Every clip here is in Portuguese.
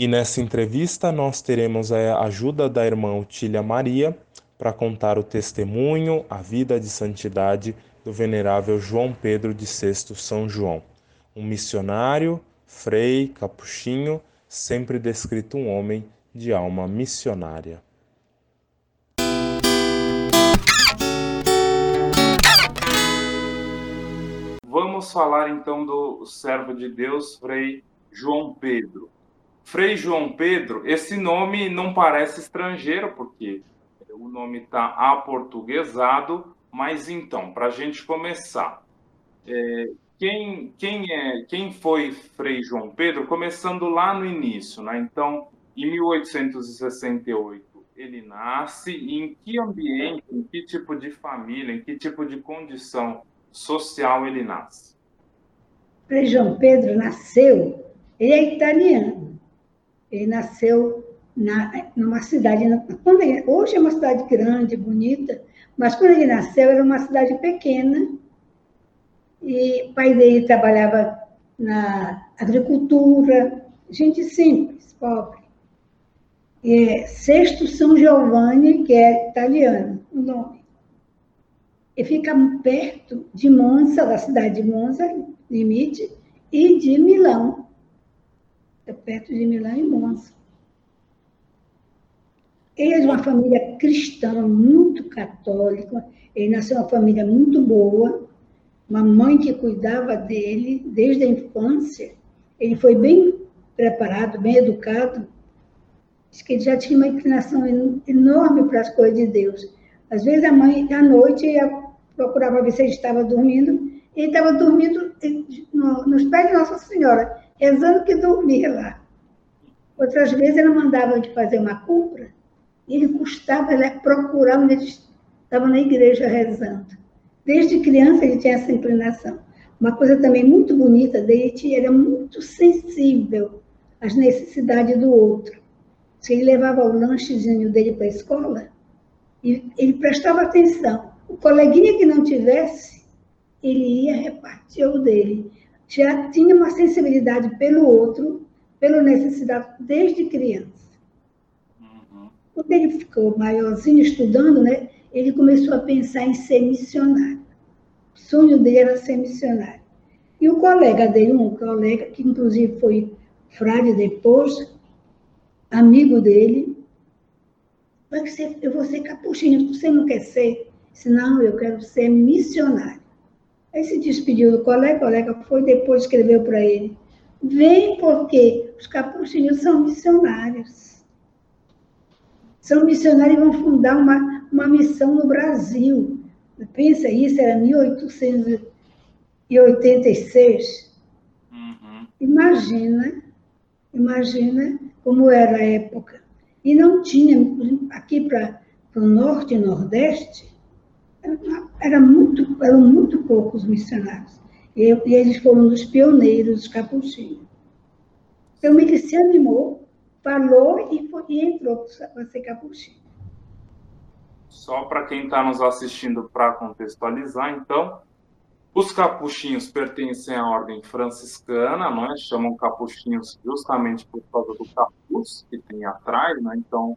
E nessa entrevista nós teremos a ajuda da irmã Otília Maria para contar o testemunho, a vida de santidade do venerável João Pedro de VI São João, um missionário, frei, capuchinho, sempre descrito um homem de alma missionária. Vamos falar então do servo de Deus, Frei João Pedro. Frei João Pedro, esse nome não parece estrangeiro, porque o nome está aportuguesado, mas então, para a gente começar, é, quem, quem, é, quem foi Frei João Pedro? Começando lá no início, né? Então, em 1868, ele nasce e em que ambiente, em que tipo de família, em que tipo de condição social ele nasce? Frei João Pedro nasceu, ele é italiano. Ele nasceu na, numa cidade, ele, hoje é uma cidade grande, bonita, mas quando ele nasceu era uma cidade pequena, e o pai dele trabalhava na agricultura, gente simples, pobre. É, Sexto São Giovanni, que é italiano, o nome. E fica perto de Monza, da cidade de Monza, limite, e de Milão. Perto de Milão e Monza. Ele é uma família cristã, muito católica. Ele nasceu uma família muito boa, uma mãe que cuidava dele desde a infância. Ele foi bem preparado, bem educado. Acho que ele já tinha uma inclinação enorme para as coisas de Deus. Às vezes a mãe, à noite, ia, procurava ver se ele estava dormindo. Ele estava dormindo nos pés de Nossa Senhora, rezando que dormia lá. Outras vezes ela mandava de fazer uma compra ele custava ele procurar onde ele estava na igreja rezando. Desde criança ele tinha essa inclinação. Uma coisa também muito bonita dele, ele era muito sensível às necessidades do outro. Se ele levava o lanchezinho dele para a escola, ele prestava atenção. O coleguinha que não tivesse, ele ia repartir o dele. Já tinha uma sensibilidade pelo outro, pela necessidade desde criança. Quando ele ficou maiorzinho estudando, né, ele começou a pensar em ser missionário. O sonho dele era ser missionário. E o colega dele, um colega que inclusive foi frade depois, amigo dele, eu vou ser capuchinho, você não quer ser? Senão eu quero ser missionário. Aí se despediu do colega, o colega foi, depois escreveu para ele, vem porque os capuchinhos são missionários são missionários e vão fundar uma, uma missão no Brasil. Pensa isso, era 1886. Uhum. Imagina, imagina como era a época. E não tinha, aqui para o norte e nordeste, era muito, eram muito poucos missionários. E, e eles foram os pioneiros, os capuchinhos. Então, ele se animou falou e, foi, e entrou para ser capuchinho. Só para quem está nos assistindo para contextualizar, então, os capuchinhos pertencem à ordem franciscana, não é? Chamam capuchinhos justamente por causa do capuz que tem atrás, né? Então,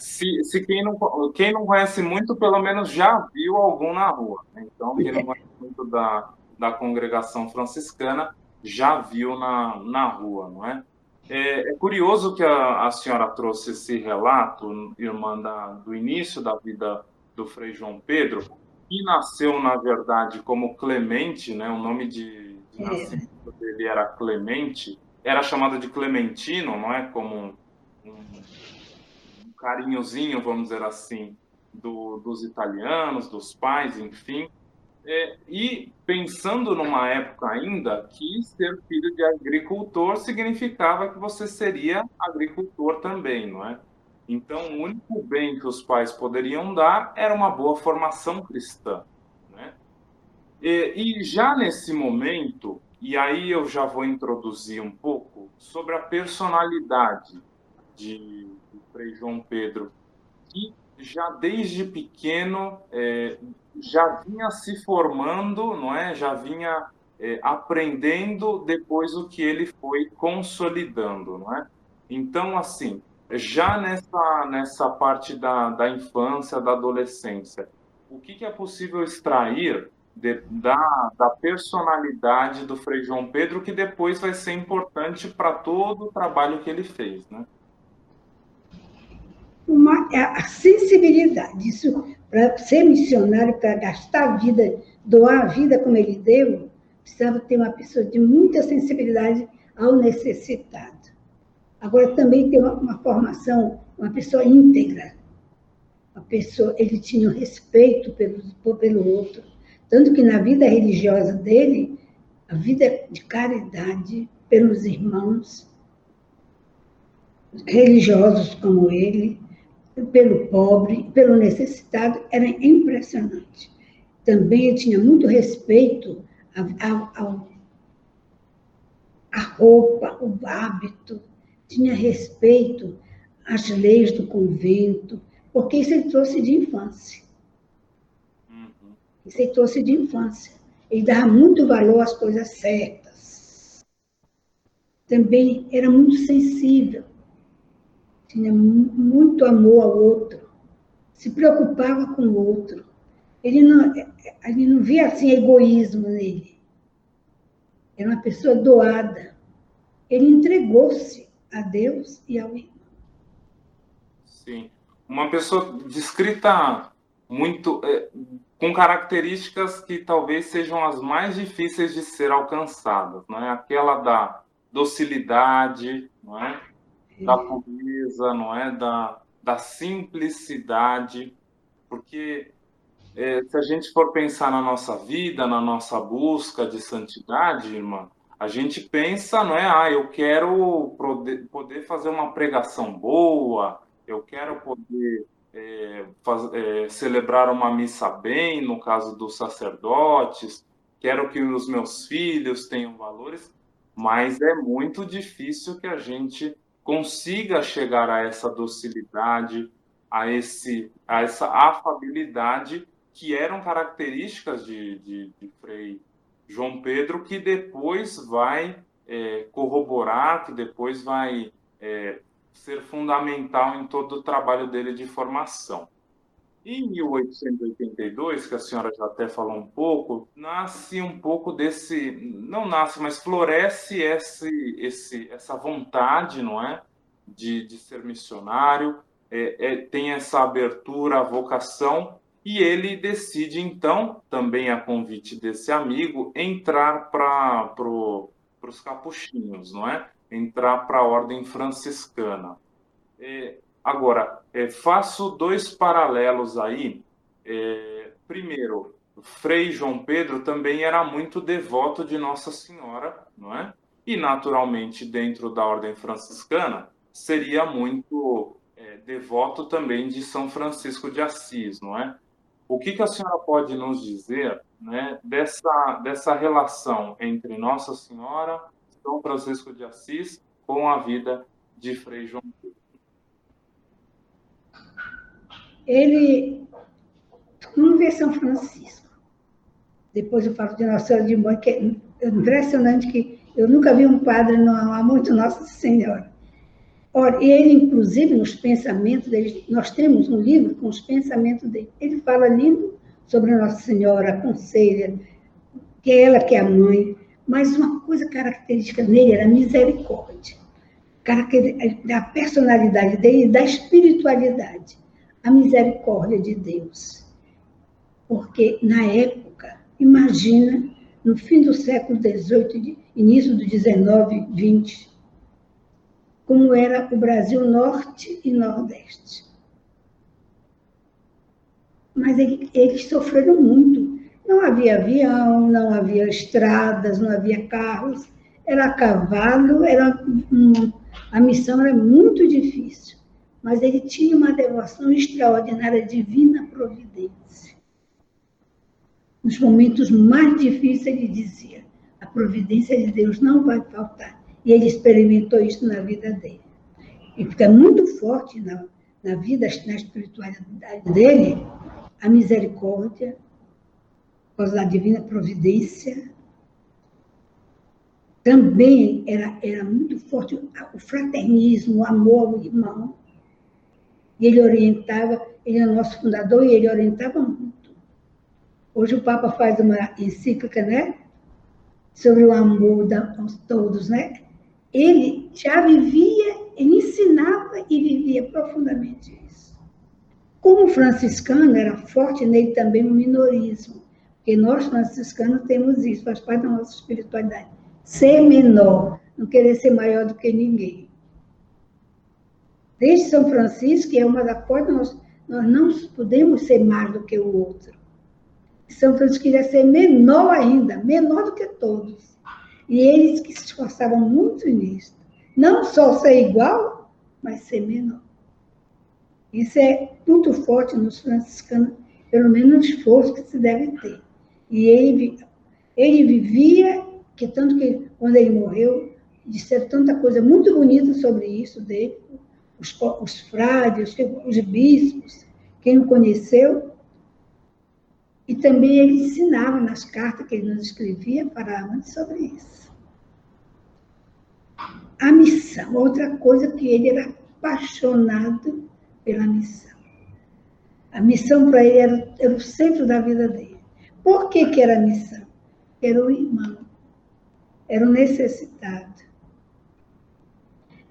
se, se quem, não, quem não conhece muito, pelo menos já viu algum na rua. Né? Então, quem não conhece muito da, da congregação franciscana já viu na, na rua, não é? É, é curioso que a, a, senhora trouxe esse relato, irmã, da, do início da vida do Frei João Pedro, que nasceu, na verdade, como Clemente, né? o nome de, de é. nascimento dele era Clemente, era chamado de Clementino, não é? Como um, um carinhozinho, vamos dizer assim, do, dos italianos, dos pais, enfim. É, e pensando numa época ainda que ser filho de agricultor significava que você seria agricultor também, não é? Então, o único bem que os pais poderiam dar era uma boa formação cristã. Né? E, e já nesse momento, e aí eu já vou introduzir um pouco sobre a personalidade de, Frei João Pedro, que já desde pequeno é, já vinha se formando, não é? Já vinha é, aprendendo depois o que ele foi consolidando, não é? Então, assim, já nessa, nessa parte da, da infância, da adolescência, o que, que é possível extrair de, da, da personalidade do Frei João Pedro, que depois vai ser importante para todo o trabalho que ele fez, né? Uma, é a sensibilidade, isso, para ser missionário, para gastar a vida, doar a vida como ele deu, precisava ter uma pessoa de muita sensibilidade ao necessitado. Agora, também tem uma, uma formação, uma pessoa íntegra. Uma pessoa, ele tinha um respeito pelo, pelo outro. Tanto que na vida religiosa dele, a vida de caridade pelos irmãos religiosos como ele, pelo pobre, pelo necessitado, era impressionante. Também ele tinha muito respeito à roupa, o hábito, tinha respeito às leis do convento, porque isso ele trouxe de infância. Uhum. Isso ele trouxe de infância. Ele dava muito valor às coisas certas. Também era muito sensível. Tinha muito amor ao outro. Se preocupava com o outro. Ele não, ele não via assim egoísmo nele. Era uma pessoa doada. Ele entregou-se a Deus e ao irmão. Sim. Uma pessoa descrita muito é, com características que talvez sejam as mais difíceis de ser alcançadas, não é? Aquela da docilidade, não é? Da pureza, não é? Da, da simplicidade, porque é, se a gente for pensar na nossa vida, na nossa busca de santidade, irmã, a gente pensa, não é? Ah, eu quero poder fazer uma pregação boa, eu quero poder é, faz, é, celebrar uma missa bem, no caso dos sacerdotes, quero que os meus filhos tenham valores, mas é muito difícil que a gente consiga chegar a essa docilidade, a, esse, a essa afabilidade que eram características de, de, de Frei João Pedro, que depois vai é, corroborar, que depois vai é, ser fundamental em todo o trabalho dele de formação. Em 1882, que a senhora já até falou um pouco, nasce um pouco desse, não nasce, mas floresce esse, esse, essa vontade, não é, de, de ser missionário, é, é, tem essa abertura, a vocação, e ele decide, então, também a convite desse amigo, entrar para pro, os capuchinhos, não é? Entrar para a ordem franciscana. É, agora, é, faço dois paralelos aí. É, primeiro, Frei João Pedro também era muito devoto de Nossa Senhora, não é? E, naturalmente, dentro da ordem franciscana, seria muito é, devoto também de São Francisco de Assis, não é? O que, que a senhora pode nos dizer né, dessa, dessa relação entre Nossa Senhora, São Francisco de Assis, com a vida de Frei João Pedro? Ele, vamos São Francisco. Depois eu falo de Nossa Senhora de Mãe, que é impressionante que eu nunca vi um padre não amar muito Nossa Senhora. Ora, ele, inclusive, nos pensamentos dele, nós temos um livro com os pensamentos dele. Ele fala lindo sobre Nossa Senhora, aconselha, que é ela que é a mãe, mas uma coisa característica nele era a misericórdia, da personalidade dele, da espiritualidade, a misericórdia de Deus. Porque, na época, imagina, no fim do século XVIII, início do XIX, XX, como era o Brasil Norte e Nordeste. Mas eles sofreram muito. Não havia avião, não havia estradas, não havia carros, era cavalo, era a missão era muito difícil. Mas ele tinha uma devoção extraordinária, divina providência. Nos momentos mais difíceis, ele dizia: a providência de Deus não vai faltar. E ele experimentou isso na vida dele. E fica muito forte na, na vida, na espiritualidade dele, a misericórdia, por causa da divina providência, também era, era muito forte o fraternismo, o amor ao irmão. E ele orientava, ele é nosso fundador e ele orientava muito. Hoje o Papa faz uma encíclica, né? Sobre o amor da, aos todos, né? Ele já vivia, ele ensinava e vivia profundamente isso. Como franciscano, era forte nele também o minorismo. Porque nós, franciscanos, temos isso, faz parte da nossa espiritualidade. Ser menor, não querer ser maior do que ninguém. Desde São Francisco, é uma das coisas, nós, nós não podemos ser mais do que o outro. São Francisco queria ser menor ainda, menor do que todos. E eles que se esforçavam muito nisso. Não só ser igual, mas ser menor. Isso é muito forte nos franciscanos, pelo menos no esforço que se deve ter. E ele, ele vivia, que tanto que quando ele morreu, disseram tanta coisa muito bonita sobre isso dele, os, os frades, os bispos, quem o conheceu. E também ele ensinava nas cartas que ele nos escrevia para sobre isso. A missão, outra coisa que ele era apaixonado pela missão. A missão para ele era, era o centro da vida dele. Por que, que era a missão? Era o irmão, era o necessitado.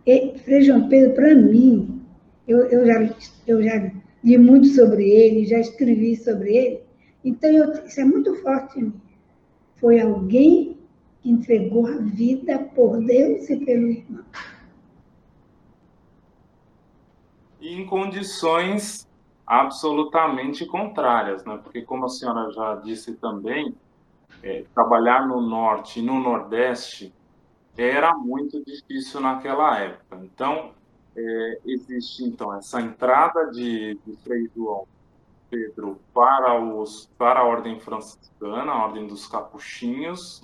E Frei João Pedro, para mim, eu, eu, já, eu já li muito sobre ele, já escrevi sobre ele, então eu, isso é muito forte em mim. Foi alguém que entregou a vida por Deus e pelo irmão. E em condições absolutamente contrárias, né? porque, como a senhora já disse também, é, trabalhar no Norte e no Nordeste era muito difícil naquela época. Então, é, existe então essa entrada de, de Frei João Pedro para, os, para a Ordem Franciscana, a Ordem dos Capuchinhos.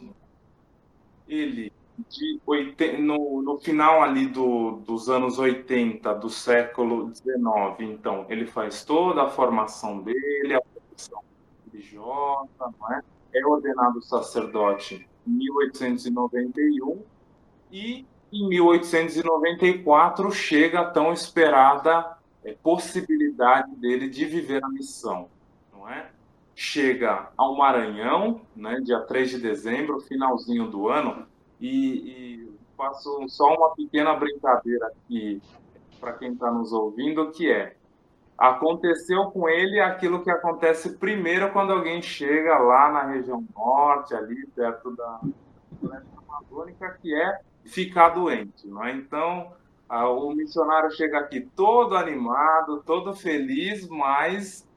Ele de 80, no, no final ali do, dos anos 80 do século 19, então, ele faz toda a formação dele, a profissão religiosa, não é? é ordenado sacerdote em 1891 e em 1894 chega a tão esperada é, possibilidade dele de viver a missão, não é? Chega ao Maranhão, né, dia 3 de dezembro, finalzinho do ano, e, e faço só uma pequena brincadeira aqui para quem está nos ouvindo, que é aconteceu com ele aquilo que acontece primeiro quando alguém chega lá na região norte, ali perto da amazônica, que é ficar doente, é? Então, a, o missionário chega aqui todo animado, todo feliz, mas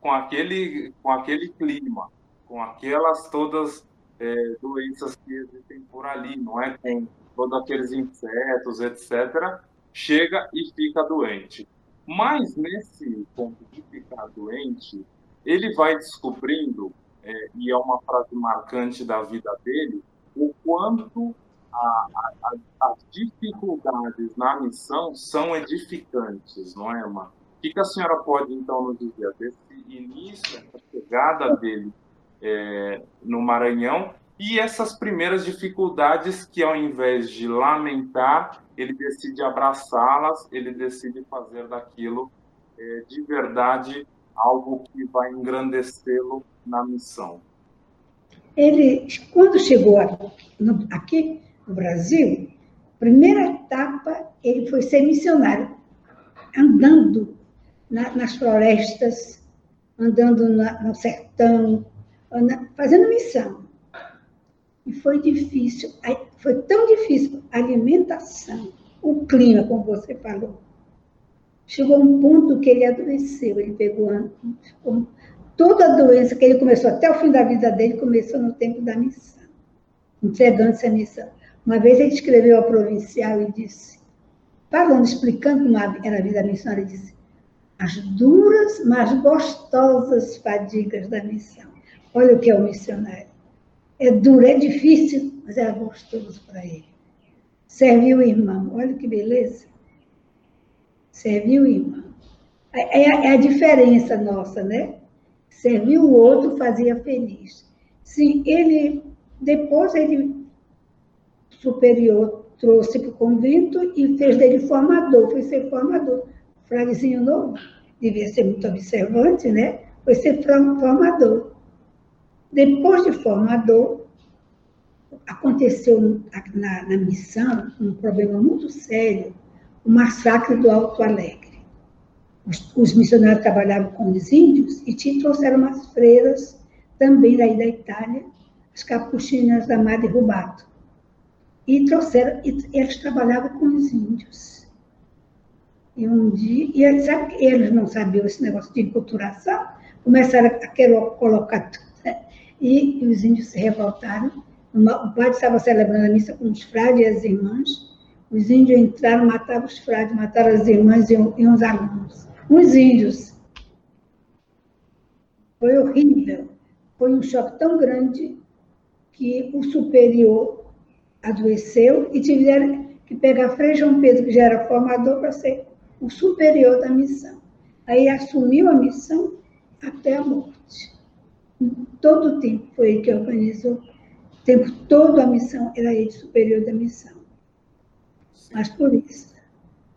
com aquele com aquele clima, com aquelas todas é, doenças que existem por ali, não é? Com todos aqueles insetos, etc., chega e fica doente. Mas nesse ponto de ficar doente, ele vai descobrindo, é, e é uma frase marcante da vida dele, o quanto a, a, as dificuldades na missão são edificantes, não é, irmã? O que, que a senhora pode, então, nos dizer desse início, essa chegada dele é, no Maranhão, e essas primeiras dificuldades que, ao invés de lamentar, ele decide abraçá-las, ele decide fazer daquilo é, de verdade algo que vai engrandecê-lo na missão. Ele, quando chegou aqui no Brasil, primeira etapa, ele foi ser missionário, andando na, nas florestas, andando na, no sertão, fazendo missão. E foi difícil, foi tão difícil a alimentação, o clima, como você falou. Chegou um ponto que ele adoeceu, ele pegou toda a doença que ele começou, até o fim da vida dele, começou no tempo da missão, entregando essa missão. Uma vez ele escreveu ao provincial e disse, falando, explicando como era a vida missionária, ele disse, as duras, mas gostosas fadigas da missão. Olha o que é o missionário. É duro, é difícil, mas é gostoso para ele. Serviu o irmão, olha que beleza. Serviu o irmão. É, é, é a diferença nossa, né? Serviu o outro, fazia feliz. Sim, ele, depois ele superior trouxe para o convento e fez dele formador, foi ser formador. Fraguezinho novo, devia ser muito observante, né? Foi ser formador. Depois de formador, aconteceu na, na missão um problema muito sério, o massacre do Alto Alegre. Os, os missionários trabalhavam com os índios e tinham, trouxeram umas freiras também daí da Itália, as capuchinas da Madre Rubato. E trouxeram, e eles trabalhavam com os índios. E um dia, e eles, eles não sabiam esse negócio de enculturação, começaram a querer colocar tudo, né? e, os índios se revoltaram. O padre estava celebrando a missa com os frades e as irmãs, os índios entraram, mataram os frades, mataram as irmãs e, e uns alunos. Uns índios. Foi horrível. Foi um choque tão grande que o superior adoeceu e tiveram que pegar Frei João Pedro, que já era formador, para ser o superior da missão. Aí assumiu a missão até a morte. Todo o tempo foi ele que organizou. O tempo todo a missão era ele superior da missão. Sim. Mas por isso.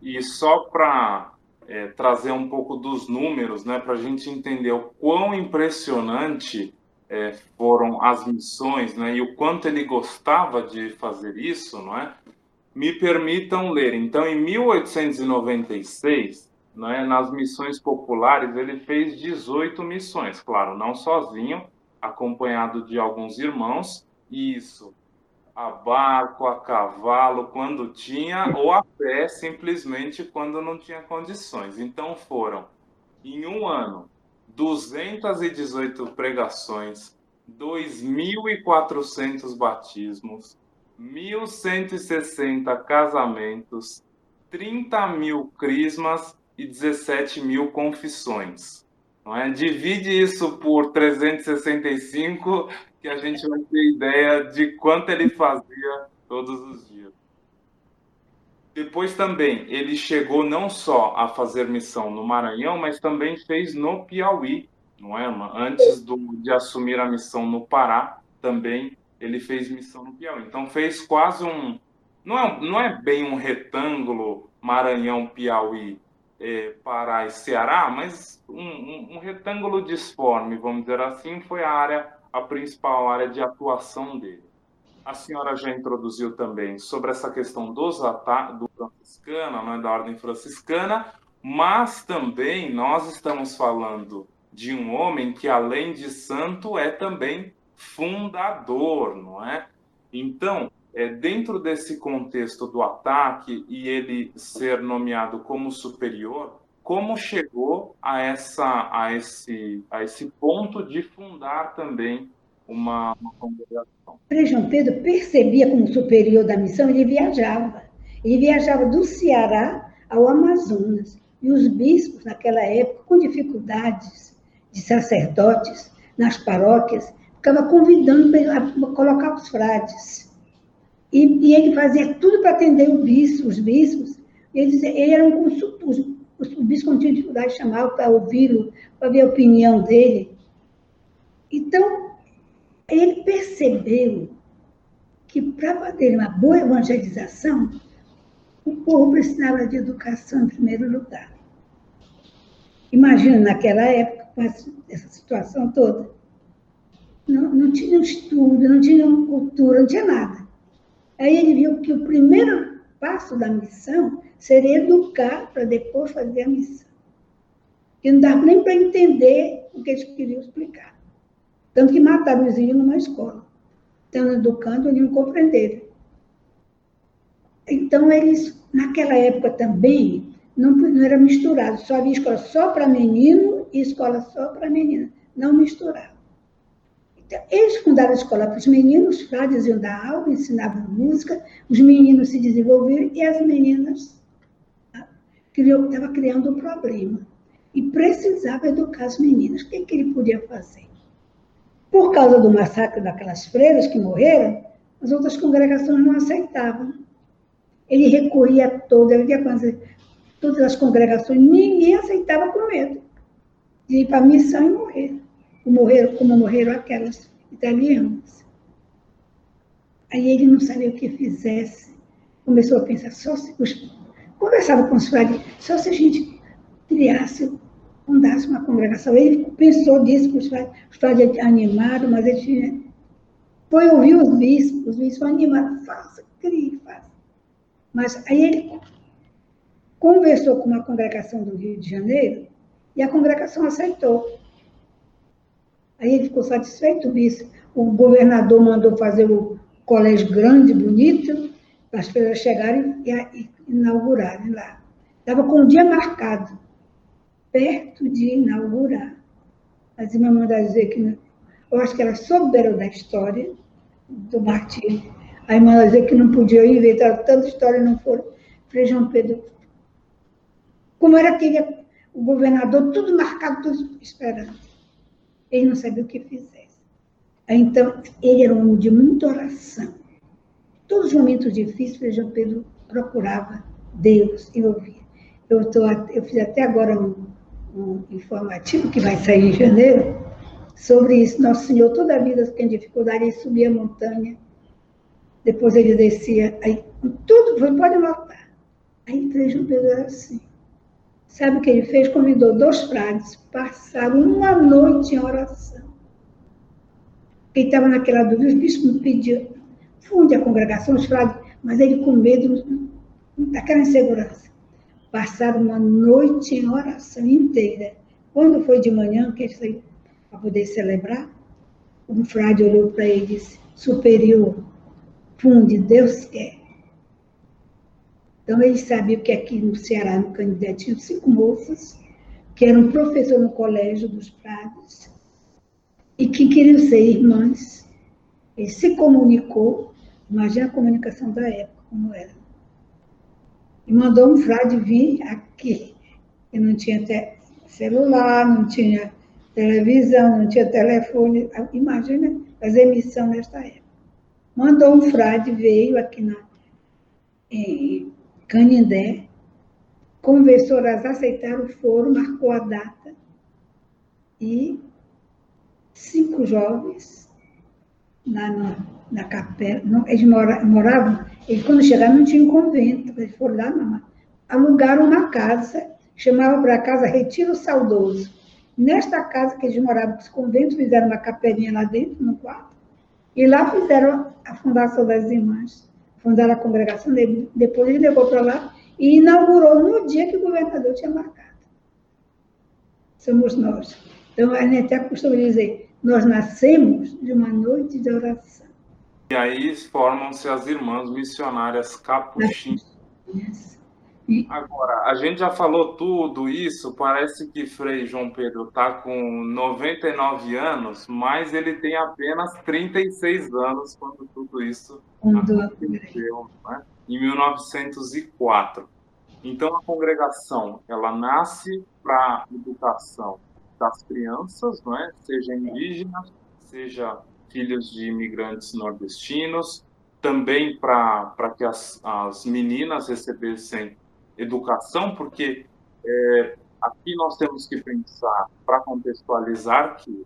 E só para é, trazer um pouco dos números, né, para a gente entender o quão impressionante é, foram as missões, né, e o quanto ele gostava de fazer isso, não é? Me permitam ler. Então, em 1896, né, nas missões populares, ele fez 18 missões, claro, não sozinho, acompanhado de alguns irmãos, isso a barco, a cavalo, quando tinha, ou a pé, simplesmente quando não tinha condições. Então foram, em um ano, 218 pregações, 2.400 batismos, 1.160 casamentos, 30 mil crismas e 17 mil confissões. Não é? Divide isso por 365 que a gente vai ter ideia de quanto ele fazia todos os dias. Depois também, ele chegou não só a fazer missão no Maranhão, mas também fez no Piauí, não é, Antes do, de assumir a missão no Pará, também ele fez missão no Piauí. Então fez quase um, não é, não é bem um retângulo Maranhão, Piauí, é, Pará e Ceará, mas um, um, um retângulo disforme, vamos dizer assim, foi a área a principal área de atuação dele. A senhora já introduziu também sobre essa questão dos ataques do franciscano, não é da ordem franciscana, mas também nós estamos falando de um homem que além de santo é também fundador, não é? Então, é, dentro desse contexto do ataque e ele ser nomeado como superior, como chegou a, essa, a, esse, a esse ponto de fundar também uma, uma congregação. Frei João Pedro percebia como superior da missão, ele viajava. Ele viajava do Ceará ao Amazonas. E os bispos, naquela época, com dificuldades de sacerdotes nas paróquias, ficava convidando para colocar os frades. E, e, ele fazia tudo para atender o bispo, os bispos. Eles, ele era um, os, o bispo não tinha dificuldade de chamar para ouvi-lo, para ver a opinião dele. Então, ele percebeu que para fazer uma boa evangelização, o povo precisava de educação em primeiro lugar. Imagina naquela época, com essa situação toda. Não, não tinha estudo, não tinha cultura, não tinha nada. Aí ele viu que o primeiro passo da missão seria educar para depois fazer a missão. Que não dava nem para entender o que eles queriam explicar. Tanto que mataram os índios numa escola. Estando educando, eles não compreenderam. Então, eles, naquela época também, não, não era misturado. Só havia escola só para menino e escola só para menina. Não misturava. Então, eles fundaram a escola para os meninos, os frades iam dar aula, ensinavam música, os meninos se desenvolveram e as meninas estava criando um problema e precisava educar as meninas. O que, que ele podia fazer? Por causa do massacre daquelas freiras que morreram, as outras congregações não aceitavam. Ele recorria a todas, todas as congregações, ninguém aceitava com medo de ir para a missão e morrer, como morreram, como morreram aquelas italianas. Aí ele não sabia o que fizesse. Começou a pensar, só se conversava com os frades, só se a gente criasse, fundasse uma congregação. Ele pensou disso, frades, os frades animaram, mas ele tinha... Foi ouvir os bispos, os bispos animaram, faça, crie, faça. Mas aí ele conversou com uma congregação do Rio de Janeiro e a congregação aceitou. Aí ele ficou satisfeito, disse, o governador mandou fazer o colégio grande, bonito, para as pessoas chegarem e inaugurarem lá. Estava com o dia marcado, perto de inaugurar. As irmãs mandaram dizer que, eu acho que elas souberam da história do Martim. A irmã dizer que não podia inventar tanta história, não foram. Frei João Pedro. Como era aquele, o governador, tudo marcado, tudo esperando. Ele não sabia o que fizesse. Então, ele era um homem de muita oração. Todos os momentos difíceis, Frei João Pedro procurava Deus e ouvia. Eu, tô, eu fiz até agora um, um informativo que vai sair em janeiro sobre isso. Nosso Senhor, toda a vida tinha dificuldade, ele subia a montanha, depois ele descia, aí tudo, pode notar. Aí João Pedro era assim. Sabe o que ele fez? Convidou dois frades, passaram uma noite em oração. Quem estava naquela dúvida, os bispos pediam, funde a congregação, os frades, mas ele com medo daquela insegurança. Passaram uma noite em oração inteira. Quando foi de manhã, que ele para poder celebrar, um frade olhou para ele e disse, superior, funde, Deus quer. Então, ele sabia que aqui no Ceará, no Canindé, tinha cinco moças que eram professor no colégio dos Prados e que queriam ser irmãs. Ele se comunicou, imagina a comunicação da época, como era. E mandou um frade vir aqui. E não tinha celular, não tinha televisão, não tinha telefone. Imagina as emissões nesta época. Mandou um frade, veio aqui na, em Canindé, conversou, elas aceitaram, foram, marcou a data e cinco jovens na, na capela, não, eles mora, moravam, eles quando chegaram não tinham convento, eles foram lá, não, alugaram uma casa, chamava para a casa Retiro Saudoso. Nesta casa que eles moravam, os conventos fizeram uma capelinha lá dentro, no quarto, e lá fizeram a fundação das irmãs fundaram a congregação, depois ele levou para lá e inaugurou no dia que o governador tinha marcado. Somos nós. Então, a gente até costuma dizer, nós nascemos de uma noite de oração. E aí formam-se as irmãs missionárias capuchinhas. Agora, a gente já falou tudo isso, parece que Frei João Pedro está com 99 anos, mas ele tem apenas 36 anos quando tudo isso aconteceu, né? em 1904. Então, a congregação, ela nasce para a educação das crianças, não é? seja indígenas, seja filhos de imigrantes nordestinos, também para que as, as meninas recebessem educação, porque é, aqui nós temos que pensar, para contextualizar, que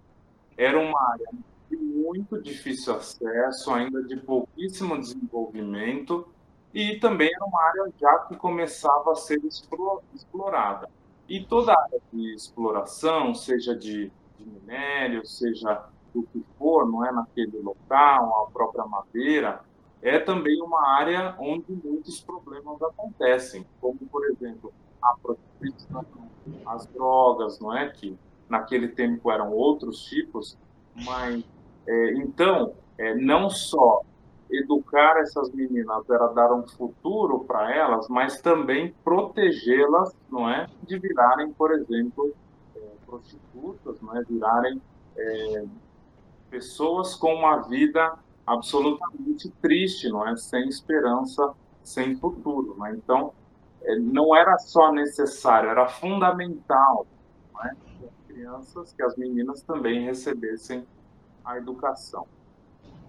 era uma área de muito difícil acesso, ainda de pouquíssimo desenvolvimento, e também era uma área já que começava a ser explorada. E toda área de exploração, seja de, de minério, seja do que for, não é naquele local, a própria madeira, é também uma área onde muitos problemas acontecem, como, por exemplo, a prostituição, as drogas, não é? Que naquele tempo eram outros tipos, mas é, então, é, não só educar essas meninas era dar um futuro para elas, mas também protegê-las, não é, de virarem, por exemplo, é, prostitutas, não é, virarem é, pessoas com uma vida absolutamente triste, não é? Sem esperança, sem futuro, não é? Então, é, não era só necessário, era fundamental, não é? Que as crianças, que as meninas também recebessem a educação.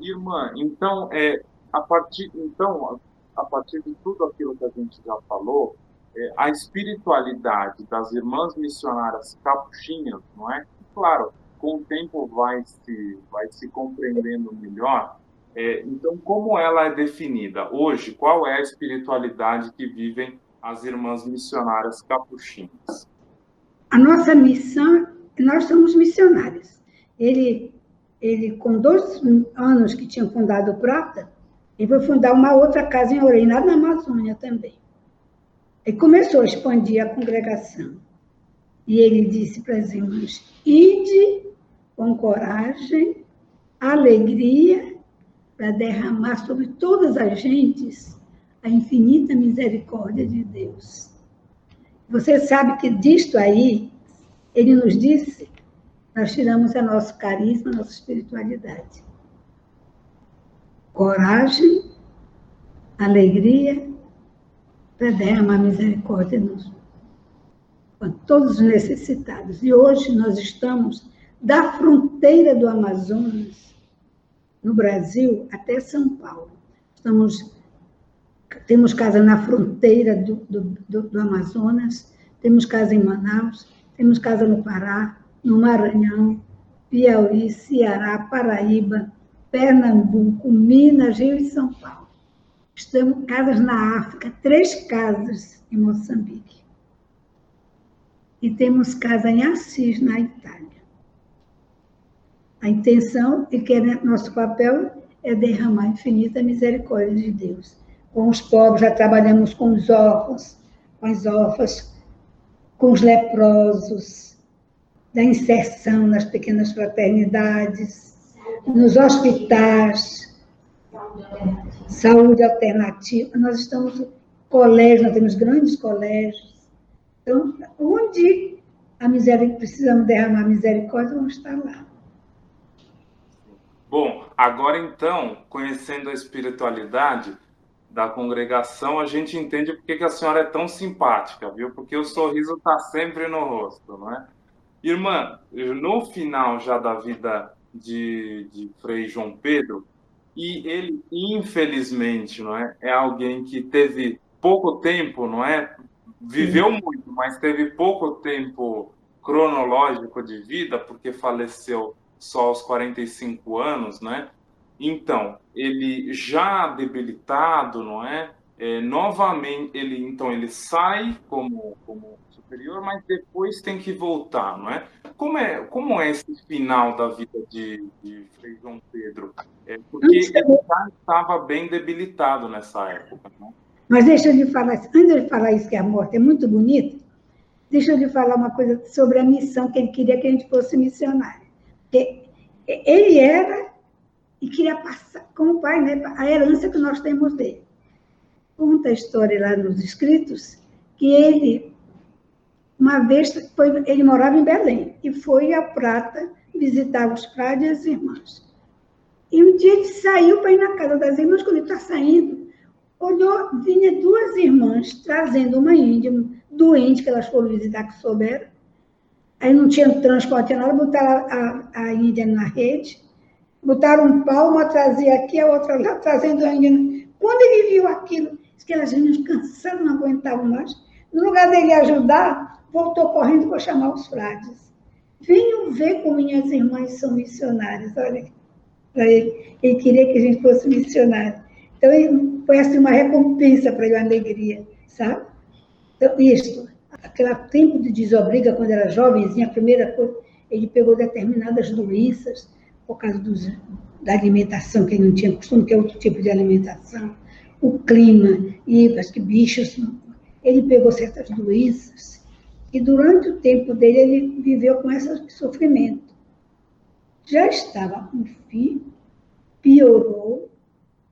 Irmã, então, é, a partir, então, a partir de tudo aquilo que a gente já falou, é, a espiritualidade das irmãs missionárias capuchinhas, não é? Claro, com o tempo vai se, vai se compreendendo melhor É, então, como ela é definida hoje? Qual é a espiritualidade que vivem as irmãs missionárias capuchinhas? A nossa missão, nós somos missionários. Ele, ele com dois anos que tinha fundado o Prata, ele foi fundar uma outra casa em Orem, lá na Amazônia também. E começou a expandir a congregação. E ele disse para as irmãs: ide com coragem, alegria, para derramar sobre todas as gentes a infinita misericórdia de Deus. Você sabe que disto aí, ele nos disse, nós tiramos a nosso carisma, a nossa espiritualidade. Coragem, alegria, para derramar misericórdia nos, todos os necessitados. E hoje nós estamos da fronteira do Amazonas, no Brasil, até São Paulo. Estamos temos casa na fronteira do, do, do, do Amazonas, temos casa em Manaus, temos casa no Pará, no Maranhão, Piauí, Ceará, Paraíba, Pernambuco, Minas, Rio e São Paulo. Temos casas na África, três casas em Moçambique. E temos casa em Assis, na Itália. A intenção e que é nosso papel é derramar infinita misericórdia de Deus com os pobres, já trabalhamos com os órfãos, com as órfãs, com os leprosos, da inserção nas pequenas fraternidades, nos hospitais, saúde alternativa. Nós estamos em colégios, nós temos grandes colégios. Então, onde a miséria, precisamos derramar misericórdia, vamos estar lá. Bom, agora então, conhecendo a espiritualidade, da congregação, a gente entende porque que a senhora é tão simpática, viu? Porque o sorriso está sempre no rosto, não é? Irmã, no final já da vida de, de Frei João Pedro, e ele, infelizmente, não é? É alguém que teve pouco tempo, não é? Viveu Sim. muito, mas teve pouco tempo cronológico de vida, porque faleceu só aos 45 anos, né? Então, ele já debilitado, não é? é? novamente, ele então ele sai como, como superior, mas depois tem que voltar, não é? Como é, como é esse final da vida de, de Frei João Pedro? É porque ele já estava bem debilitado nessa época, não? É? Mas deixa eu lhe falar, antes de falar isso que a morte é muito bonita, deixa eu lhe falar uma coisa sobre a missão que ele queria que a gente fosse missionário. Porque ele era e queria passar com o pai né, a herança que nós temos dele. Conta a história lá nos escritos que ele, uma vez, foi, ele morava em Belém e foi a Prata visitar os frades e as irmãs. E um dia ele saiu para ir na casa das irmãs, quando ele está saindo, olhou, vinha duas irmãs trazendo uma índia doente que elas foram visitar, que souberam. Aí não tinha transporte, nada, botaram a, a, índia na rede botaram um pau, uma trazia aqui, a outra lá, trazendo a Índia. Quando ele viu aquilo, aquelas meninas cansadas, não aguentavam mais, no lugar dele ajudar, voltou correndo para chamar os frades. Venham ver como minhas irmãs são missionárias, olha, para ele. Ele queria que a gente fosse missionário. Então, foi assim uma recompensa para ele, uma alegria, sabe? Então, isto, aquele tempo de desobriga, quando era jovenzinha, a primeira coisa, ele pegou determinadas doenças, por causa dos, da alimentação, que ele não tinha costume, que é outro tipo de alimentação, o clima, e acho que bichos. Ele pegou certas doenças e durante o tempo dele ele viveu com esse sofrimento. Já estava com fim, piorou,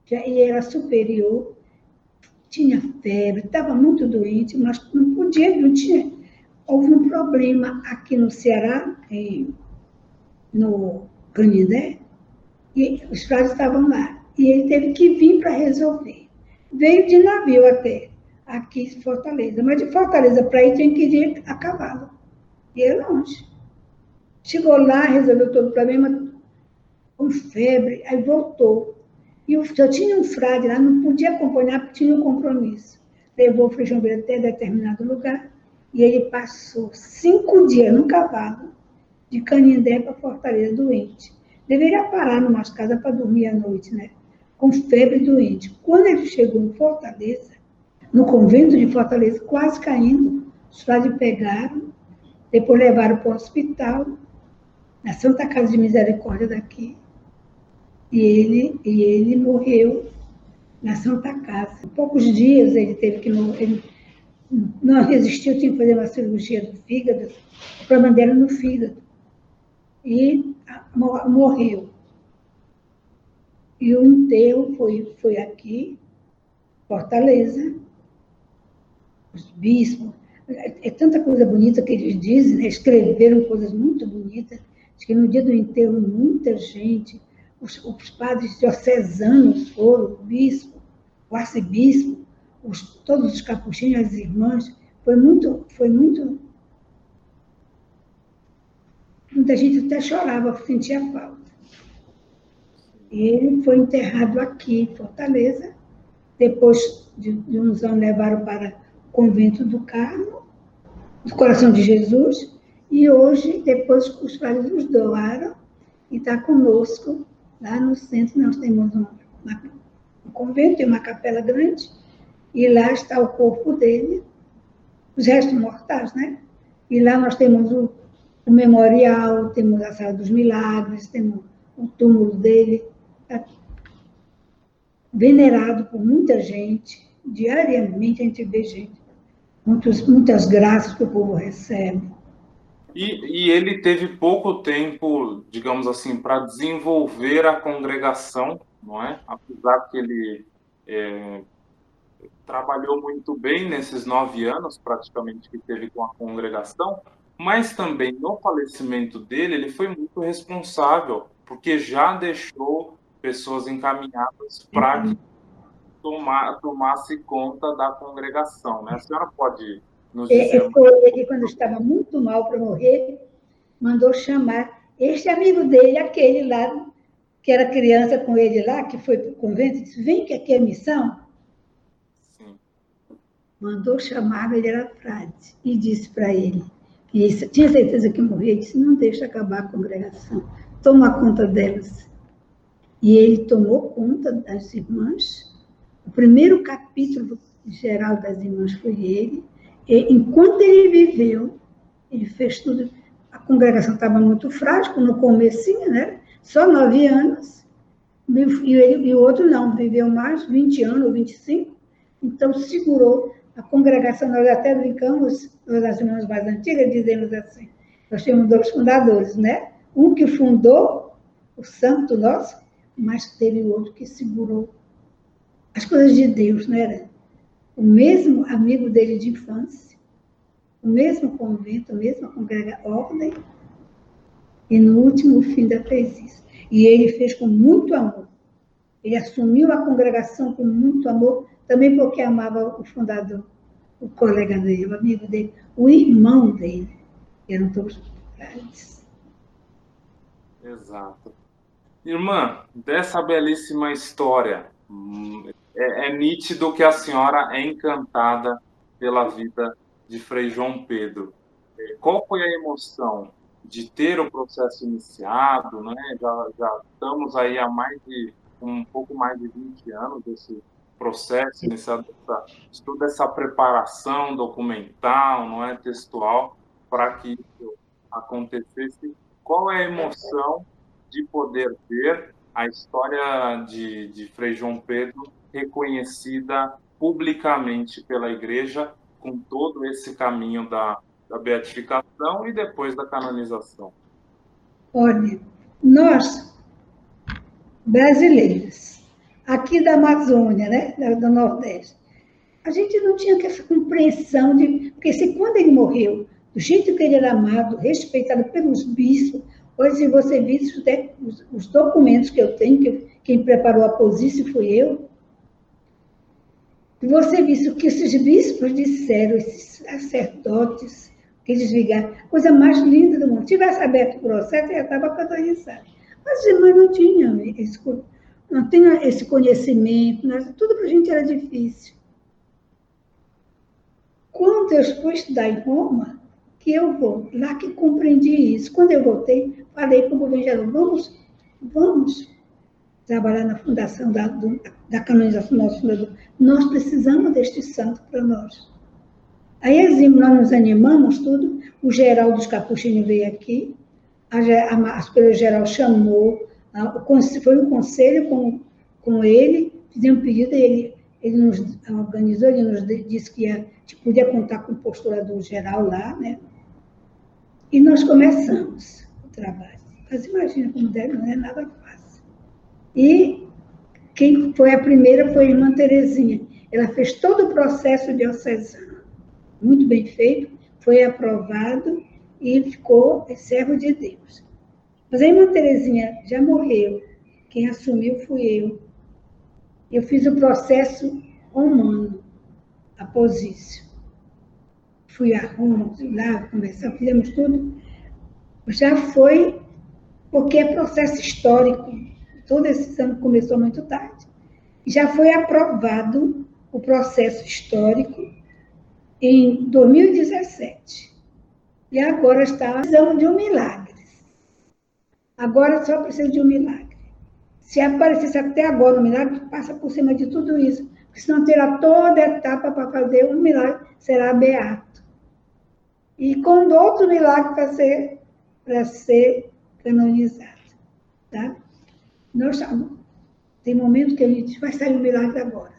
já ele era superior, tinha febre, estava muito doente, mas não podia, não tinha. Houve um problema aqui no Ceará, em, no Canindé, e os frades estavam lá. E ele teve que vir para resolver. Veio de navio até aqui em Fortaleza, mas de Fortaleza para ir tinha que ir a cavalo. E é longe. Chegou lá, resolveu todo o problema, com febre, aí voltou. E eu, tinha um frade lá, não podia acompanhar, porque tinha um compromisso. Levou o verde até determinado lugar, e ele passou cinco dias no cavalo, de Canindé para Fortaleza doente. Deveria parar numa casa para dormir à noite, né? com febre doente. Quando ele chegou em Fortaleza, no convento de Fortaleza, quase caindo, os padres pegaram, depois levaram para o hospital, na Santa Casa de Misericórdia daqui, e ele, e ele morreu na Santa Casa. Em poucos dias ele teve que morrer, não resistiu, tinha que fazer uma cirurgia do fígado, o problema dele no fígado, e morreu. E o enterro foi, foi aqui, Fortaleza, os bispos. É, é tanta coisa bonita que eles dizem, né? escreveram coisas muito bonitas. Acho que no dia do enterro, muita gente, os, os padres diocesanos foram, o bispo, o arcebispo, os, todos os capuchinhos, as irmãs. Foi muito, foi muito. Muita gente até chorava, sentia falta. E ele foi enterrado aqui, em Fortaleza. Depois de, de uns anos, levaram para convento do Carmo, do Coração de Jesus. E hoje, depois, os padres nos doaram e está conosco. Lá no centro, nós temos um, uma, um convento, tem uma capela grande, e lá está o corpo dele, os restos mortais, né? E lá nós temos o, o memorial, temos a Sala dos Milagres, temos o túmulo dele, venerado por muita gente, diariamente a gente vê gente, muitos, muitas graças que o povo recebe. E, e ele teve pouco tempo, digamos assim, para desenvolver a congregação, não é? Apesar que ele é, trabalhou muito bem nesses nove anos, praticamente, que teve com a congregação, mas também no falecimento dele, ele foi muito responsável, porque já deixou pessoas encaminhadas para uhum. que tomar, tomasse conta da congregação. Né? A senhora pode nos é, dizer... Foi ele, quando estava muito mal para morrer, mandou chamar este amigo dele, aquele lá, que era criança com ele lá, que foi para o convento, disse, vem que aqui é missão. Sim. Mandou chamar, ele era frade, e disse para ele, e tinha certeza que morria, disse, não deixa acabar a congregação, toma conta delas. E ele tomou conta das irmãs. O primeiro capítulo geral das irmãs foi ele. E, enquanto ele viveu, ele fez tudo. A congregação estava muito frágil, no comecinho, né? Só nove anos. E, ele, e o outro não, viveu mais, 20 anos ou 25. Então, segurou a congregação. Nós até brincamos, das irmãs mais antigas, dizemos assim, nós temos dois fundadores, né? Um que fundou o santo nosso, mas teve outro que segurou as coisas de Deus, não era? O mesmo amigo dele de infância, o mesmo convento, a mesma congregação, ordem, e no último fim da fez isso. E ele fez com muito amor. Ele assumiu a congregação com muito amor, também porque amava o fundador, o colega dele, o amigo dele, o irmão dele. Eram todos frades. Exato. Irmã, dessa belíssima história, é, é, nítido que a senhora é encantada pela vida de Frei João Pedro. É, qual foi a emoção de ter o processo iniciado? Né? Já, já estamos aí há mais de um pouco mais de 20 anos desse processo, nessa, toda essa preparação documental, não é textual, para que isso acontecesse. Qual é a emoção de poder ver a história de, de Frei João Pedro reconhecida publicamente pela Igreja, com todo esse caminho da, da beatificação e depois da canonização? Olha, nós, brasileiros, aqui da Amazônia, né, do Nordeste, a gente não tinha essa compreensão de. Porque se quando ele morreu, do jeito que ele era amado, respeitado pelos bispos, Hoje, se você visse os, os documentos que eu tenho, que quem preparou a posição foi eu, você visse o que esses bispos disseram, esses sacerdotes, que eles ligaram, coisa mais linda do mundo. Se tivesse aberto o processo, já estava canonizado. Mas as irmãs não tinham esse, não tinham esse conhecimento, tudo para a gente era difícil. Quando eu fui estudar em Roma, que eu vou, lá que compreendi isso. Quando eu voltei, falei para o governador, vamos, vamos trabalhar na fundação da, do, da canonização do nosso fundador. Nós precisamos deste santo para nós. Aí nós nos animamos tudo, o geral dos capuchinhos veio aqui, a, a, a superior geral chamou, a, o, foi um conselho com, com ele, fizemos um pedido, ele, ele nos organizou, ele nos disse que ia, podia contar com o postulador geral lá, né? E nós começamos o trabalho. Mas imagina como deve, não é nada. E quem foi a primeira foi a irmã Terezinha. Ela fez todo o processo diocesano, muito bem feito, foi aprovado e ficou servo de Deus. Mas a irmã Terezinha já morreu, quem assumiu fui eu. Eu fiz o processo romano, isso. Fui a Roma, lá, conversar, fizemos tudo. Já foi, porque é processo histórico. Todo esse ano começou muito tarde. Já foi aprovado o processo histórico em 2017. E agora está precisando de um milagre. Agora só precisa de um milagre. Se aparecesse até agora um milagre, passa por cima de tudo isso. Porque senão terá toda a etapa para fazer um milagre, será beato. E com outro milagre para ser, para ser canonizado. Tá? Nós tem momentos que a gente vai sair um milagre agora.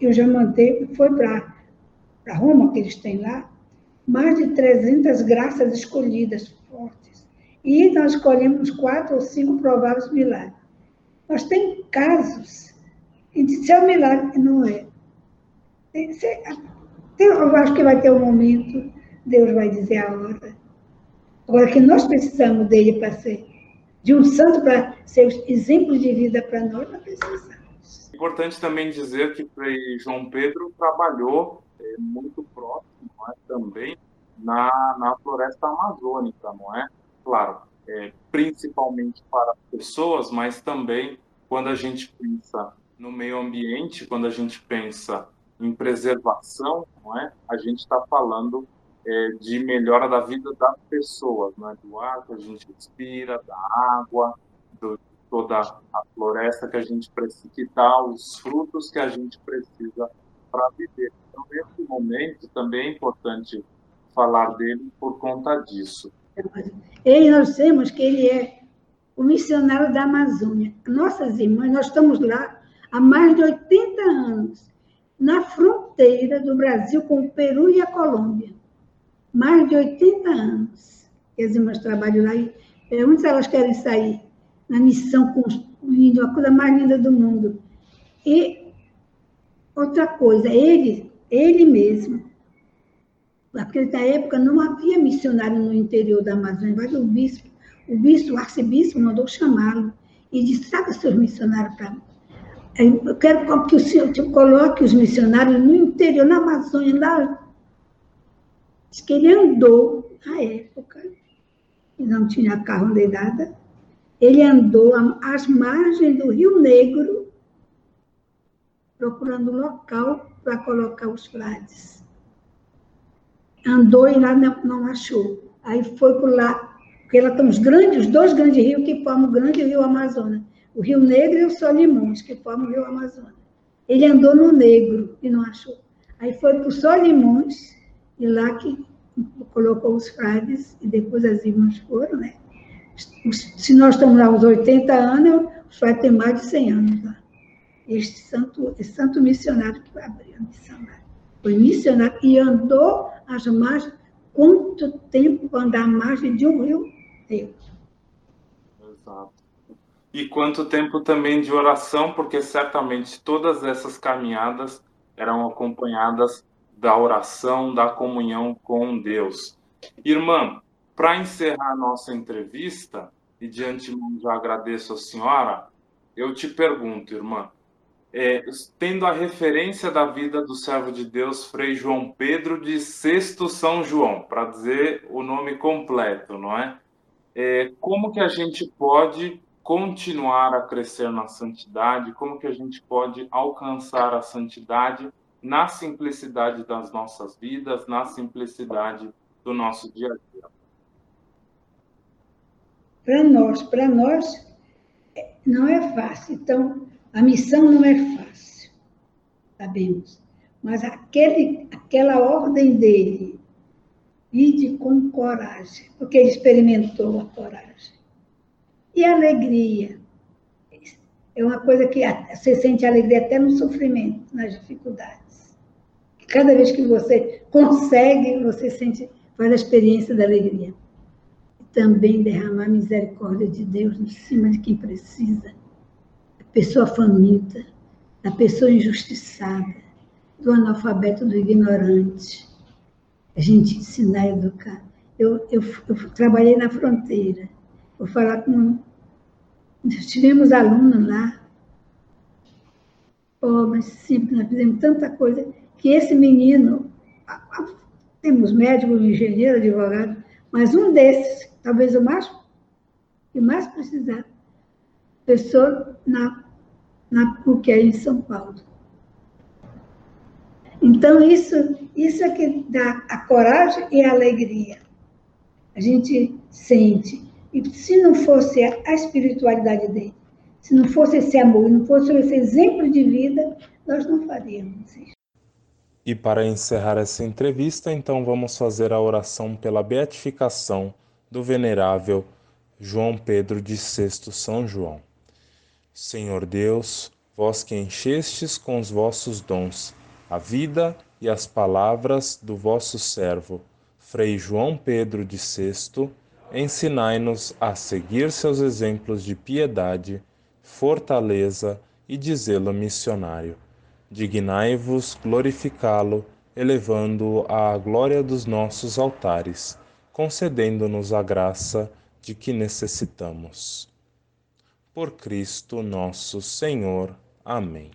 Eu já mandei, foi para Roma, que eles têm lá, mais de 300 graças escolhidas fortes e nós escolhemos quatro ou cinco prováveis milagres. Mas tem casos que se é um milagre, não é. Tem, ser, tem, eu acho que vai ter um momento, Deus vai dizer a hora. Agora que nós precisamos dele para ser, de um santo para ser exemplo de vida para nós, nós precisamos. Importante também dizer que João Pedro trabalhou é, muito próximo é, também na, na floresta amazônica, não é? claro, é, principalmente para pessoas, mas também quando a gente pensa no meio ambiente, quando a gente pensa em preservação, não é? A gente está falando é, de melhora da vida das pessoas, é? Do ar que a gente respira, da água, do, toda a floresta que a gente precisa, que dá os frutos que a gente precisa para viver. Então, nesse momento, também é importante falar dele por conta disso. Ele, nós temos que ele é o missionário da Amazônia. Nossas irmãs, nós estamos lá há mais de 80 anos, na fronteira do Brasil com o Peru e a Colômbia. Mais de 80 anos que as irmãs trabalham lá. E muitas elas querem sair na missão índios, a coisa mais linda do mundo. E outra coisa, ele, ele mesmo, Naquela época não havia missionário no interior da Amazônia, mas o bispo, o bispo, o arcebispo mandou chamá-lo e disse: traga seus missionários para mim. Eu quero que o senhor coloque os missionários no interior, na Amazônia, lá. Diz que ele andou, na época, e não tinha carro nem nada, ele andou às margens do Rio Negro, procurando local para colocar os frades andou e lá não, não achou. Aí foi por lá, porque lá estão os grandes, os dois grandes rios que formam o grande rio Amazonas. O Rio Negro e o Solimões, que formam o rio Amazonas. Ele andou no Negro e não achou. Aí foi para o Solimões, e lá que colocou os frades, e depois as irmãs foram, né? Se nós estamos lá aos 80 anos, os frades têm mais de 100 anos lá. Este santo, esse santo missionário que abriu a missionária. Foi missionário e andou às margens. Quanto tempo andar à margem de um rio? Deus. Exato. E quanto tempo também de oração, porque certamente todas essas caminhadas eram acompanhadas da oração, da comunhão com Deus. Irmã, para encerrar nossa entrevista, e de antemão já agradeço a senhora, eu te pergunto, irmã, é, tendo a referência da vida do servo de Deus, Frei João Pedro de Sexto São João, para dizer o nome completo, não é? é? Como que a gente pode continuar a crescer na santidade? Como que a gente pode alcançar a santidade na simplicidade das nossas vidas, na simplicidade do nosso dia a dia? para nós, para nós não é fácil. Então, a missão não é fácil, sabemos. Mas aquele, aquela ordem dele, ide com coragem, porque ele experimentou a coragem. E a alegria. É uma coisa que você sente alegria até no sofrimento, nas dificuldades. Cada vez que você consegue, você sente, faz a experiência da alegria também derramar a misericórdia de Deus em cima de quem precisa, da pessoa faminta, da pessoa injustiçada, do analfabeto, do ignorante. A gente ensinar a educar. Eu, eu, eu trabalhei na fronteira, vou falar com. Tivemos alunos lá, mas sempre nós fizemos tanta coisa, que esse menino, temos médicos, engenheiro, advogado, mas um desses talvez o mais que mais precisar, pessoa na, na PUC aí em São Paulo. Então, isso, isso é que dá a coragem e a alegria. A gente sente. E se não fosse a espiritualidade dele, se não fosse esse amor, não fosse esse exemplo de vida, nós não faríamos isso. E para encerrar essa entrevista, então vamos fazer a oração pela beatificação do venerável João Pedro de Sexto São João. Senhor Deus, vós que enchestes com os vossos dons a vida e as palavras do vosso servo, Frei João Pedro de Sexto, ensinai-nos a seguir seus exemplos de piedade, fortaleza e de zelo missionário. Dignai-vos glorificá-lo, elevando-o à glória dos nossos altares concedendo-nos a graça de que necessitamos. Por Cristo nosso Senhor. Amém.